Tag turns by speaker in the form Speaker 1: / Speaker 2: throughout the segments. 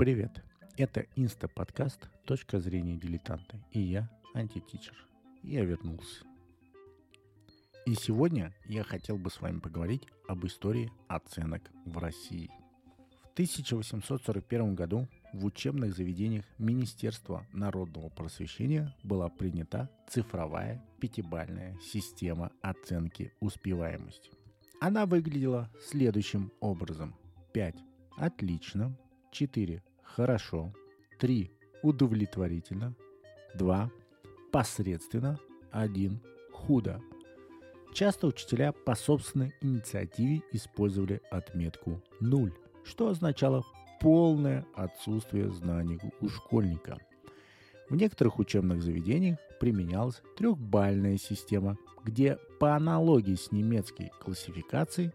Speaker 1: Привет! Это инста-подкаст «Точка зрения дилетанта» и я, антитичер. Я вернулся. И сегодня я хотел бы с вами поговорить об истории оценок в России. В 1841 году в учебных заведениях Министерства народного просвещения была принята цифровая пятибальная система оценки успеваемости. Она выглядела следующим образом. 5 – отлично, 4 хорошо, 3 удовлетворительно, 2 посредственно, 1 худо. Часто учителя по собственной инициативе использовали отметку 0, что означало полное отсутствие знаний у школьника. В некоторых учебных заведениях применялась трехбальная система, где по аналогии с немецкой классификацией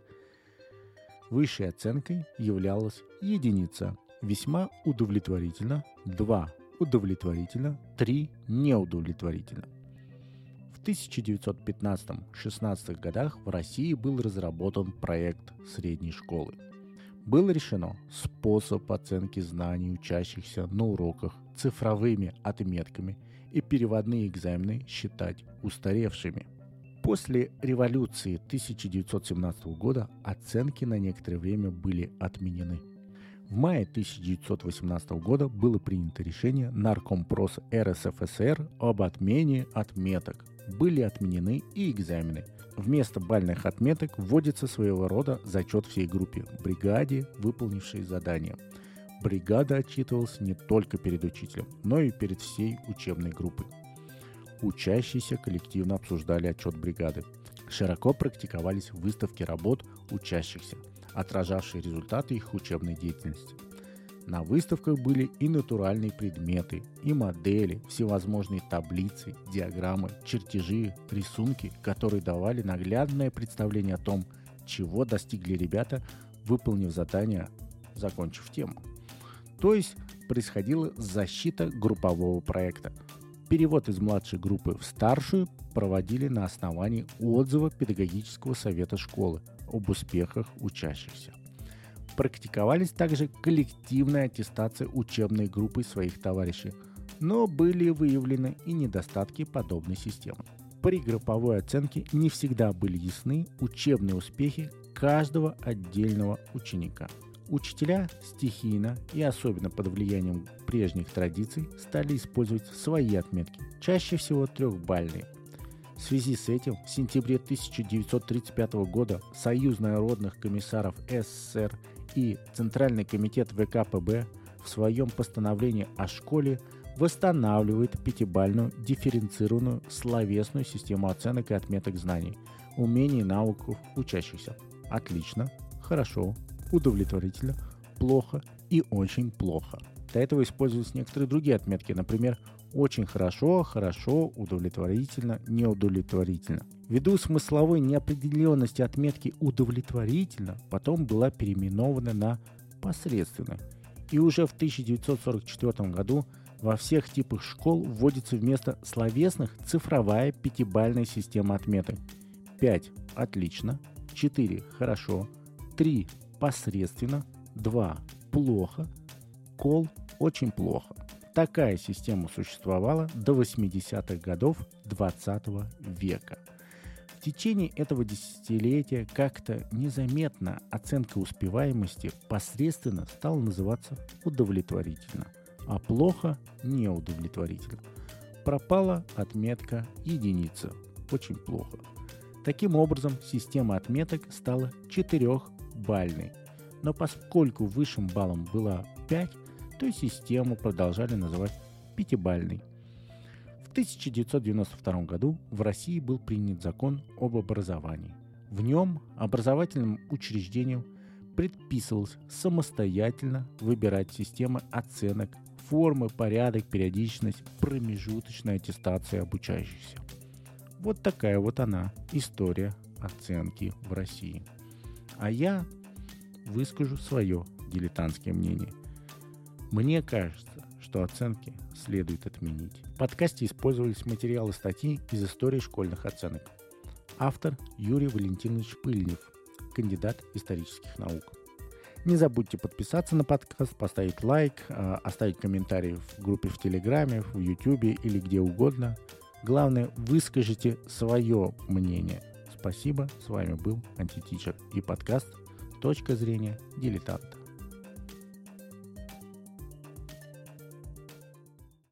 Speaker 1: высшей оценкой являлась единица – весьма удовлетворительно, 2 удовлетворительно, 3 неудовлетворительно. В 1915-16 годах в России был разработан проект средней школы. Было решено способ оценки знаний учащихся на уроках цифровыми отметками и переводные экзамены считать устаревшими. После революции 1917 года оценки на некоторое время были отменены – в мае 1918 года было принято решение Наркомпрос РСФСР об отмене отметок. Были отменены и экзамены. Вместо бальных отметок вводится своего рода зачет всей группе, бригаде, выполнившей задание. Бригада отчитывалась не только перед учителем, но и перед всей учебной группой. Учащиеся коллективно обсуждали отчет бригады. Широко практиковались выставки работ учащихся – отражавшие результаты их учебной деятельности. На выставках были и натуральные предметы, и модели, всевозможные таблицы, диаграммы, чертежи, рисунки, которые давали наглядное представление о том, чего достигли ребята, выполнив задание, закончив тему. То есть происходила защита группового проекта. Перевод из младшей группы в старшую проводили на основании отзыва педагогического совета школы – об успехах учащихся. Практиковались также коллективная аттестация учебной группы своих товарищей, но были выявлены и недостатки подобной системы. При групповой оценке не всегда были ясны учебные успехи каждого отдельного ученика. Учителя стихийно и особенно под влиянием прежних традиций стали использовать свои отметки, чаще всего трехбальные, в связи с этим в сентябре 1935 года Союз народных комиссаров СССР и Центральный комитет ВКПБ в своем постановлении о школе восстанавливает пятибальную дифференцированную словесную систему оценок и отметок знаний, умений и навыков учащихся. Отлично, хорошо, удовлетворительно, плохо и очень плохо. До этого использовались некоторые другие отметки, например, очень хорошо, хорошо, удовлетворительно, неудовлетворительно. Ввиду смысловой неопределенности отметки удовлетворительно потом была переименована на посредственно. И уже в 1944 году во всех типах школ вводится вместо словесных цифровая пятибальная система отметок. 5 – отлично, 4 – хорошо, 3 – посредственно, 2 – плохо, кол – очень плохо. Такая система существовала до 80-х годов 20 века. В течение этого десятилетия как-то незаметно оценка успеваемости посредственно стала называться удовлетворительно, а плохо – неудовлетворительно. Пропала отметка единица – очень плохо. Таким образом, система отметок стала четырехбальной. Но поскольку высшим баллом была 5, то систему продолжали называть пятибальной. В 1992 году в России был принят закон об образовании. В нем образовательным учреждениям предписывалось самостоятельно выбирать системы оценок, формы, порядок, периодичность, промежуточной аттестации обучающихся. Вот такая вот она, история оценки в России. А я выскажу свое дилетантское мнение. Мне кажется, что оценки следует отменить. В подкасте использовались материалы статьи из истории школьных оценок. Автор Юрий Валентинович Пыльнев, кандидат исторических наук. Не забудьте подписаться на подкаст, поставить лайк, а, оставить комментарий в группе в Телеграме, в Ютубе или где угодно. Главное, выскажите свое мнение – Спасибо, с вами был Антитичер и подкаст «Точка зрения дилетанта».